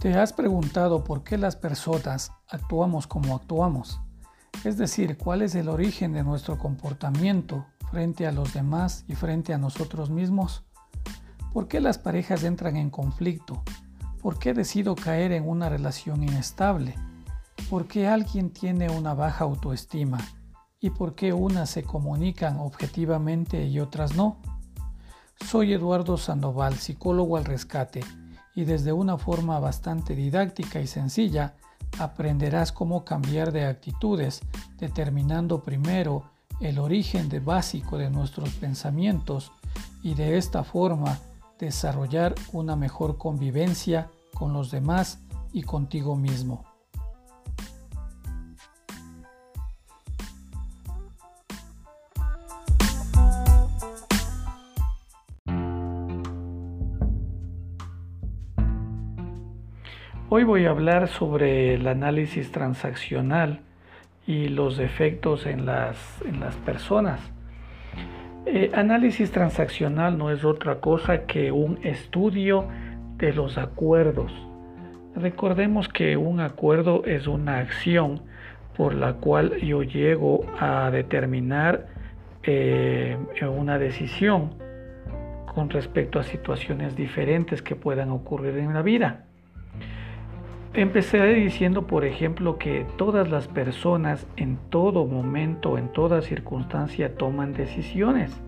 ¿Te has preguntado por qué las personas actuamos como actuamos? Es decir, cuál es el origen de nuestro comportamiento frente a los demás y frente a nosotros mismos. ¿Por qué las parejas entran en conflicto? ¿Por qué decido caer en una relación inestable? ¿Por qué alguien tiene una baja autoestima? ¿Y por qué unas se comunican objetivamente y otras no? Soy Eduardo Sandoval, psicólogo al rescate y desde una forma bastante didáctica y sencilla aprenderás cómo cambiar de actitudes, determinando primero el origen de básico de nuestros pensamientos y de esta forma desarrollar una mejor convivencia con los demás y contigo mismo. Hoy voy a hablar sobre el análisis transaccional y los efectos en las, en las personas. Eh, análisis transaccional no es otra cosa que un estudio de los acuerdos. Recordemos que un acuerdo es una acción por la cual yo llego a determinar eh, una decisión con respecto a situaciones diferentes que puedan ocurrir en la vida. Empecé diciendo, por ejemplo, que todas las personas en todo momento, en toda circunstancia, toman decisiones.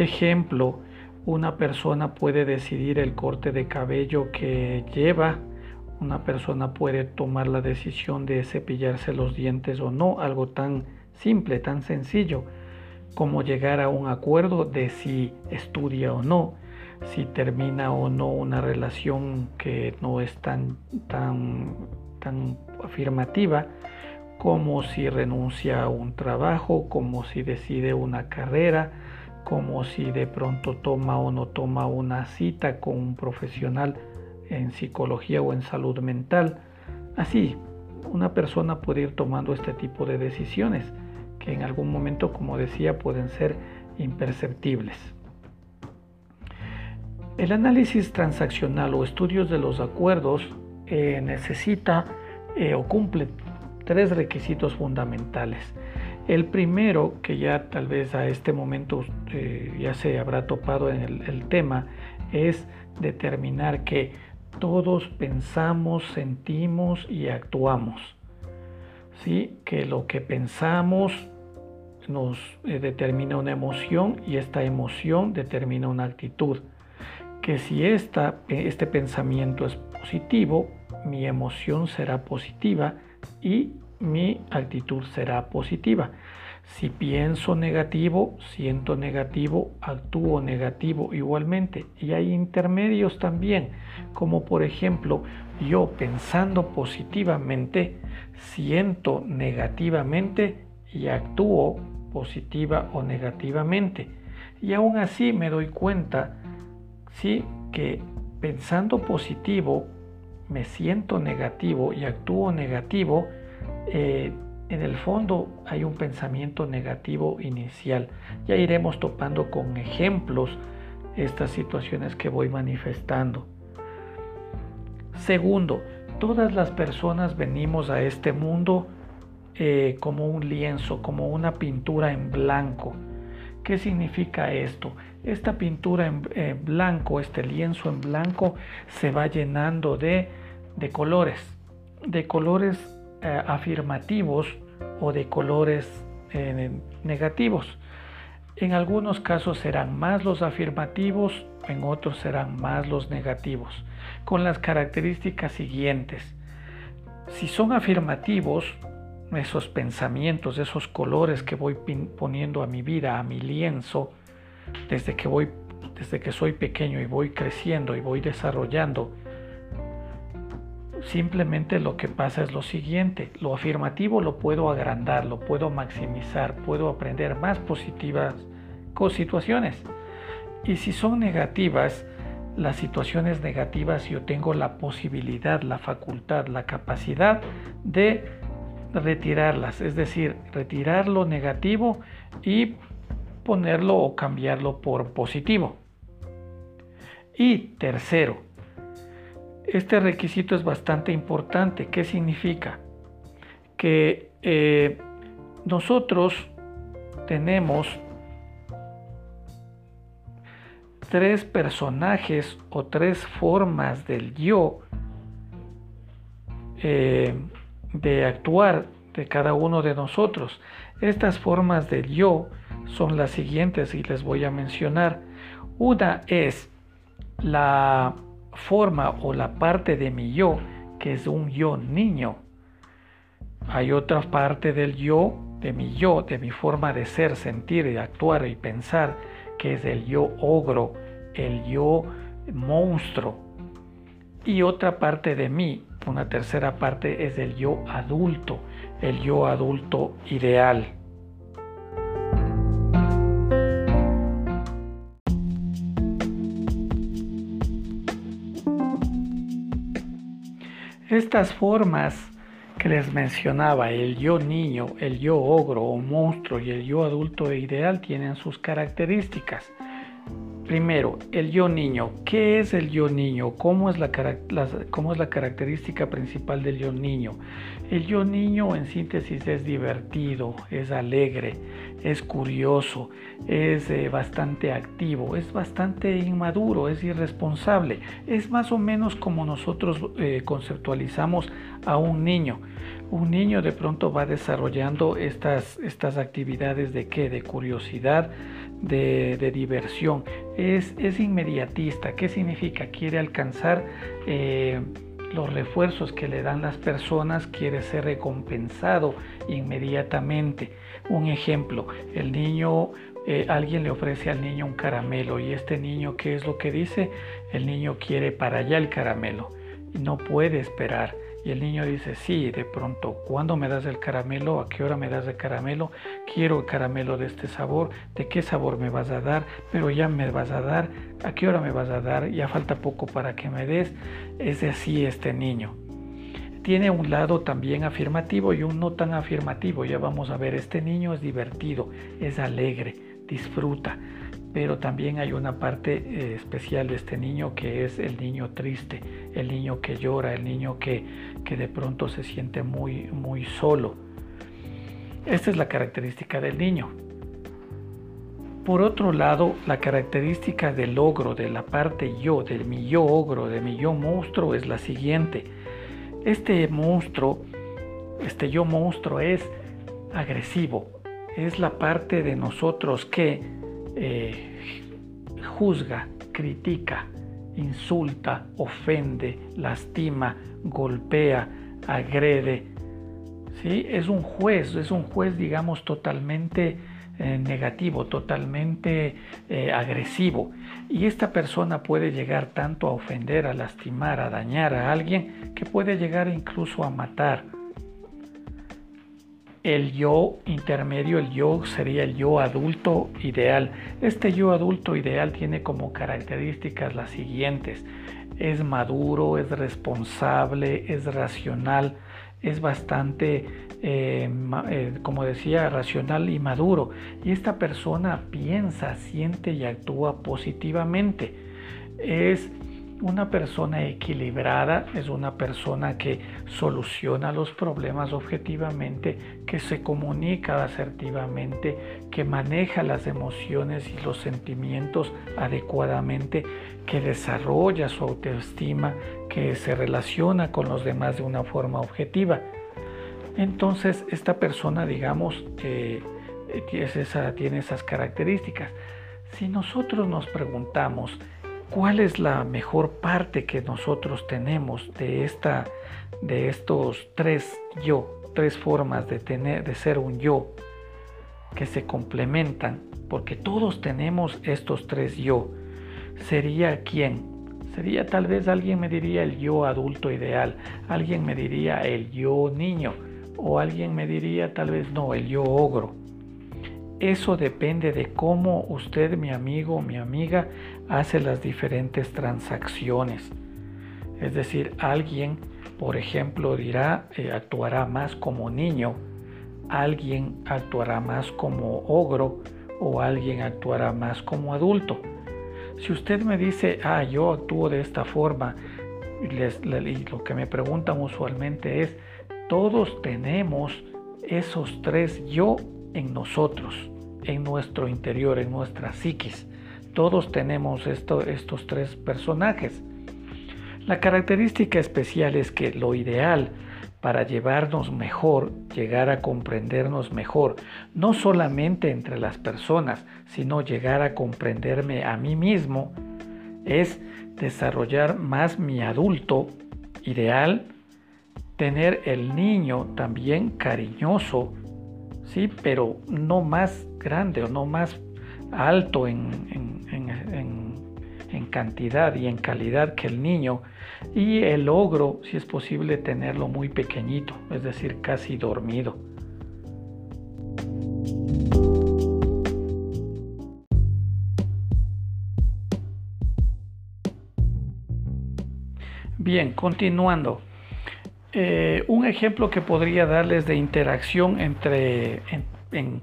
Ejemplo, una persona puede decidir el corte de cabello que lleva, una persona puede tomar la decisión de cepillarse los dientes o no, algo tan simple, tan sencillo como llegar a un acuerdo de si estudia o no si termina o no una relación que no es tan, tan, tan afirmativa, como si renuncia a un trabajo, como si decide una carrera, como si de pronto toma o no toma una cita con un profesional en psicología o en salud mental. Así, una persona puede ir tomando este tipo de decisiones que en algún momento, como decía, pueden ser imperceptibles. El análisis transaccional o estudios de los acuerdos eh, necesita eh, o cumple tres requisitos fundamentales. El primero, que ya tal vez a este momento eh, ya se habrá topado en el, tema, es determinar que todos pensamos, sentimos y actuamos. ¿Sí? Que lo que pensamos nos determina una emoción y esta emoción determina una actitud que si esta, este pensamiento es positivo, mi emoción será positiva y mi actitud será positiva. Si pienso negativo, siento negativo, actúo negativo igualmente. Y hay intermedios también, como por ejemplo, yo pensando positivamente, siento negativamente y actúo positiva o negativamente. Y aún así me doy cuenta sí que pensando positivo me siento negativo y actúo negativo, eh, en el fondo hay un pensamiento negativo inicial. Ya iremos topando con ejemplos estas situaciones que voy manifestando. Segundo, todas las personas venimos a este mundo eh, como un lienzo, como una pintura en blanco. ¿Qué significa esto? Esta pintura en blanco, este lienzo en blanco, se va llenando de, colores, de colores eh, afirmativos o de colores eh, negativos. En algunos casos serán más los afirmativos, en otros serán más los negativos, con las características siguientes. Si son afirmativos, esos pensamientos, esos colores que voy poniendo a mi vida, a mi lienzo, desde que voy, desde que soy pequeño y voy creciendo y voy desarrollando, simplemente lo que pasa es lo siguiente, lo afirmativo lo puedo agrandar, lo puedo maximizar, puedo aprender más positivas situaciones. Y si son negativas, las situaciones negativas yo tengo la posibilidad, la facultad, la capacidad de retirarlas, es decir, retirar lo negativo y ponerlo o cambiarlo por positivo. Y tercero, Este requisito es bastante importante. ¿Qué significa? Que eh, nosotros tenemos tres personajes o tres formas del yo eh, de actuar de cada uno de nosotros. Estas formas del yo son las siguientes y les voy a mencionar. Una es la forma o la parte de mi yo que es un yo niño. Hay otra parte del yo, de mi yo, de mi forma de ser, sentir, y actuar y pensar, que es el yo ogro, el yo monstruo. Y otra parte de mí, una tercera parte, es el yo adulto, el yo adulto ideal. Estas formas que les mencionaba, el yo niño, el yo ogro o monstruo y el yo adulto ideal tienen sus características. Primero, el yo niño. ¿Qué es el yo niño? ¿Cómo es la, característica principal del yo niño? El yo niño en síntesis es divertido, es alegre, es curioso, es eh, bastante activo, es bastante inmaduro, es irresponsable. Es más o menos como nosotros eh, conceptualizamos a un niño. Un niño de pronto va desarrollando estas, estas actividades de qué? De curiosidad, de, diversión. Es, es, inmediatista. ¿Qué significa? Quiere alcanzar eh, los refuerzos que le dan las personas, quiere ser recompensado inmediatamente. Un ejemplo, el niño, eh, alguien le ofrece al niño un caramelo y este niño, ¿qué es lo que dice? El niño quiere para allá el caramelo no puede esperar. Y el niño dice, sí, de pronto, ¿cuándo me das el caramelo? ¿A qué hora me das el caramelo? Quiero el caramelo de este sabor. ¿De qué sabor me vas a dar? Pero ya me vas a dar. ¿A qué hora me vas a dar? Ya falta poco para que me des. Es así este niño. Tiene un lado también afirmativo y un no tan afirmativo. Ya vamos a ver, este niño es divertido, es alegre, disfruta pero también hay una parte eh, especial de este niño que es el niño triste, el niño que llora, el niño que, que de pronto se siente muy, muy solo. Esta es la característica del niño. Por otro lado, la característica del ogro, de la parte yo, de mi yo ogro, de mi yo monstruo, es la siguiente. Este monstruo, este yo monstruo es agresivo, es la parte de nosotros que eh, juzga, critica, insulta, ofende, lastima, golpea, agrede. ¿sí? Es un juez, es un juez, digamos, totalmente eh, negativo, totalmente eh, agresivo. Y esta persona puede llegar tanto a ofender, a lastimar, a dañar a alguien, que puede llegar incluso a matar el yo intermedio, el yo sería el yo adulto ideal. Este yo adulto ideal tiene como características las siguientes. Es maduro, es responsable, es racional, es bastante, eh, eh, como decía, racional y maduro. Y esta persona piensa, siente y actúa positivamente. Es una persona equilibrada es una persona que soluciona los problemas objetivamente, que se comunica asertivamente, que maneja las emociones y los sentimientos adecuadamente, que desarrolla su autoestima, que se relaciona con los demás de una forma objetiva. Entonces esta persona, digamos, eh, tiene esas características. Si nosotros nos preguntamos, ¿Cuál es la mejor parte que nosotros tenemos de esta de estos tres yo, tres formas de tener de ser un yo que se complementan, porque todos tenemos estos tres yo. ¿Sería quién? Sería tal vez alguien me diría el yo adulto ideal, alguien me diría el yo niño o alguien me diría tal vez no, el yo ogro. Eso depende de cómo usted, mi amigo mi amiga, hace las diferentes transacciones. Es decir, alguien, por ejemplo, dirá, eh, actuará más como niño, alguien actuará más como ogro o alguien actuará más como adulto. Si usted me dice, ah, yo actúo de esta forma, y lo que me preguntan usualmente es, todos tenemos esos tres yo en nosotros, en nuestro interior, en nuestra psiquis. Todos tenemos estos tres personajes. La característica especial es que lo ideal para llevarnos mejor, llegar a comprendernos mejor, no solamente entre las personas, sino llegar a comprenderme a mí mismo, es desarrollar más mi adulto ideal, tener el niño también cariñoso, sí, pero no más grande o no más alto en, cantidad y en calidad que el niño, y el ogro, si es posible, tenerlo muy pequeñito, es decir, casi dormido. Bien, continuando. Eh, un ejemplo que podría darles de interacción entre,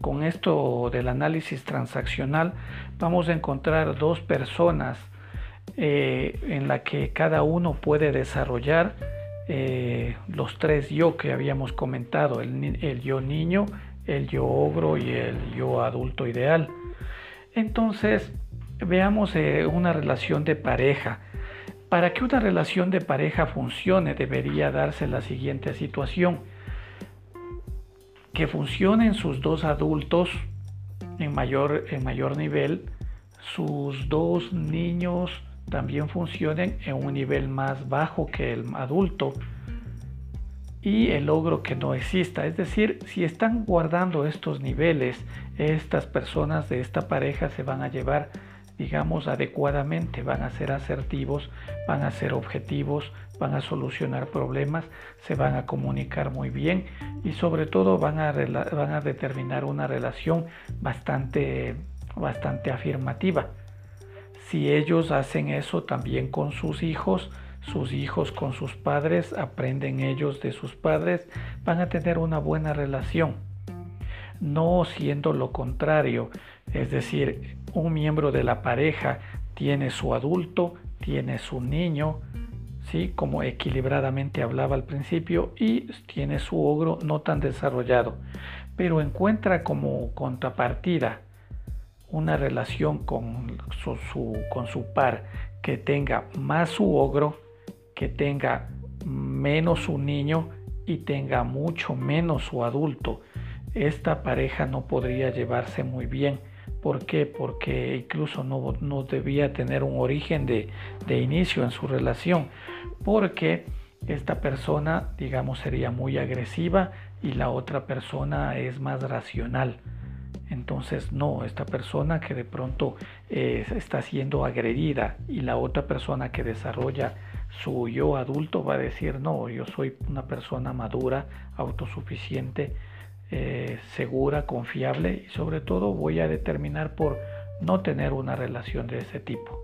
con esto del análisis transaccional, vamos a encontrar dos personas eh, en la que cada uno puede desarrollar eh, los tres yo que habíamos comentado, el, el yo niño, el yo ogro y el yo adulto ideal. Entonces, veamos una relación de pareja. Para que una relación de pareja funcione debería darse la siguiente situación. Que funcionen sus dos adultos en mayor, en mayor nivel, sus dos niños también funcionen en un nivel más bajo que el adulto y el logro que no exista. Es decir, si están guardando estos niveles, estas personas de esta pareja se van a llevar digamos, adecuadamente, van a ser asertivos, van a ser objetivos, van a solucionar problemas, se van a comunicar muy bien y sobre todo van a, determinar una relación bastante, bastante afirmativa. Si ellos hacen eso también con sus hijos, sus hijos con sus padres, aprenden ellos de sus padres, van a tener una buena relación. No siendo lo contrario, es decir, un miembro de la pareja tiene su adulto, tiene su niño, ¿sí? como equilibradamente hablaba al principio, y tiene su ogro no tan desarrollado, pero encuentra como contrapartida una relación con su, con su par que tenga más su ogro, que tenga menos su niño y tenga mucho menos su adulto. Esta pareja no podría llevarse muy bien ¿Por qué? Porque incluso no, debía tener un origen de, inicio en su relación, porque esta persona, digamos, sería muy agresiva y la otra persona es más racional. Entonces, no, esta persona que de pronto eh, está siendo agredida y la otra persona que desarrolla su yo adulto va a decir, no, yo soy una persona madura, autosuficiente, eh, segura, confiable y sobre todo voy a determinar por no tener una relación de ese tipo.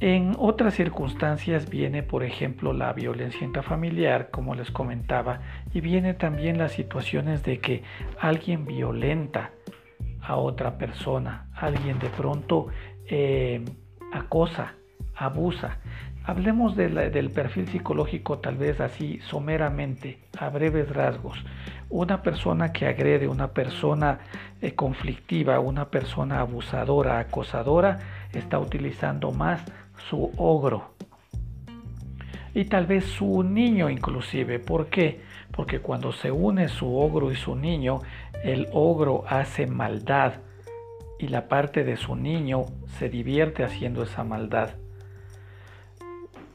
En otras circunstancias viene, por ejemplo, la violencia intrafamiliar, como les comentaba, y viene también las situaciones de que alguien violenta a otra persona, alguien de pronto eh, acosa, abusa. Hablemos del perfil psicológico tal vez así someramente, a breves rasgos una persona que agrede, una persona eh, conflictiva, una persona abusadora, acosadora, está utilizando más su ogro. Y tal vez su niño inclusive. ¿Por qué? Porque cuando se une su ogro y su niño, el ogro hace maldad y la parte de su niño se divierte haciendo esa maldad.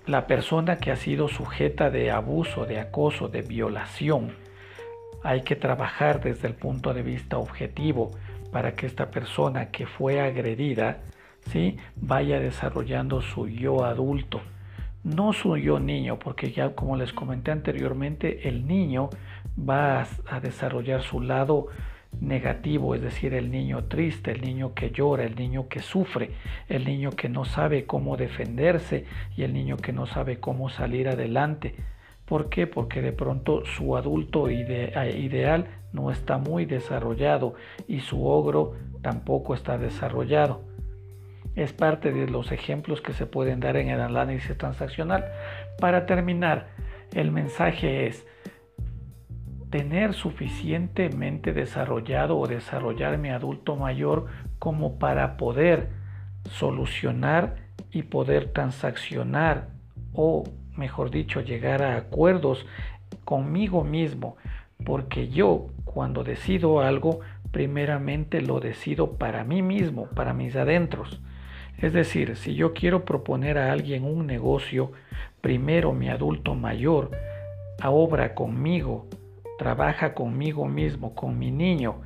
La persona que ha sido sujeta de abuso, de acoso, de violación, hay que trabajar desde el punto de vista objetivo para que esta persona que fue agredida ¿sí? vaya desarrollando su yo adulto, no su yo niño, porque ya como les comenté anteriormente, el niño va a desarrollar su lado negativo, es decir, el niño triste, el niño que llora, el niño que sufre, el niño que no sabe cómo defenderse y el niño que no sabe cómo salir adelante. ¿Por qué? Porque de pronto su adulto eh, ideal no está muy desarrollado y su ogro tampoco está desarrollado. Es parte de los ejemplos que se pueden dar en el análisis transaccional. Para terminar, el mensaje es tener suficientemente desarrollado o desarrollar mi adulto mayor como para poder solucionar y poder transaccionar o mejor dicho llegar a acuerdos conmigo mismo. Porque yo cuando decido algo primeramente lo decido para mí mismo para mis adentros. Es decir si yo quiero proponer a alguien un negocio primero mi adulto mayor obra conmigo trabaja conmigo mismo con mi niño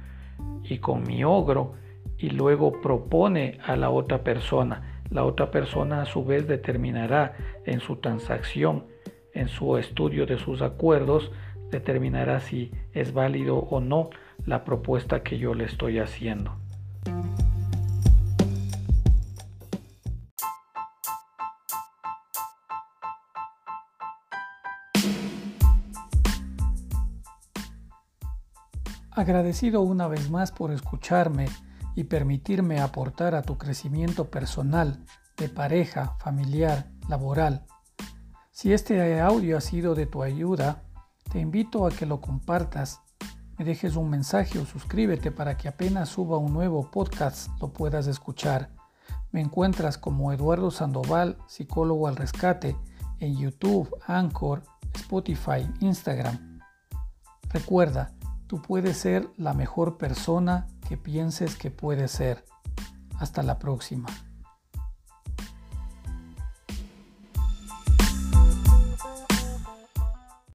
y con mi ogro y luego propone a la otra persona. La otra persona a su vez determinará en su transacción, en su estudio de sus acuerdos, determinará si es válido o no la propuesta que yo le estoy haciendo. Agradecido una vez más por escucharme y permitirme aportar a tu crecimiento personal, de pareja, familiar, laboral. Si este audio ha sido de tu ayuda, te invito a que lo compartas, me dejes un mensaje o suscríbete para que apenas suba un nuevo podcast lo puedas escuchar. Me encuentras como Eduardo Sandoval, psicólogo al rescate, en YouTube, Anchor, Spotify, Instagram. Recuerda, tú puedes ser la mejor persona que pienses que puedes ser. Hasta la próxima.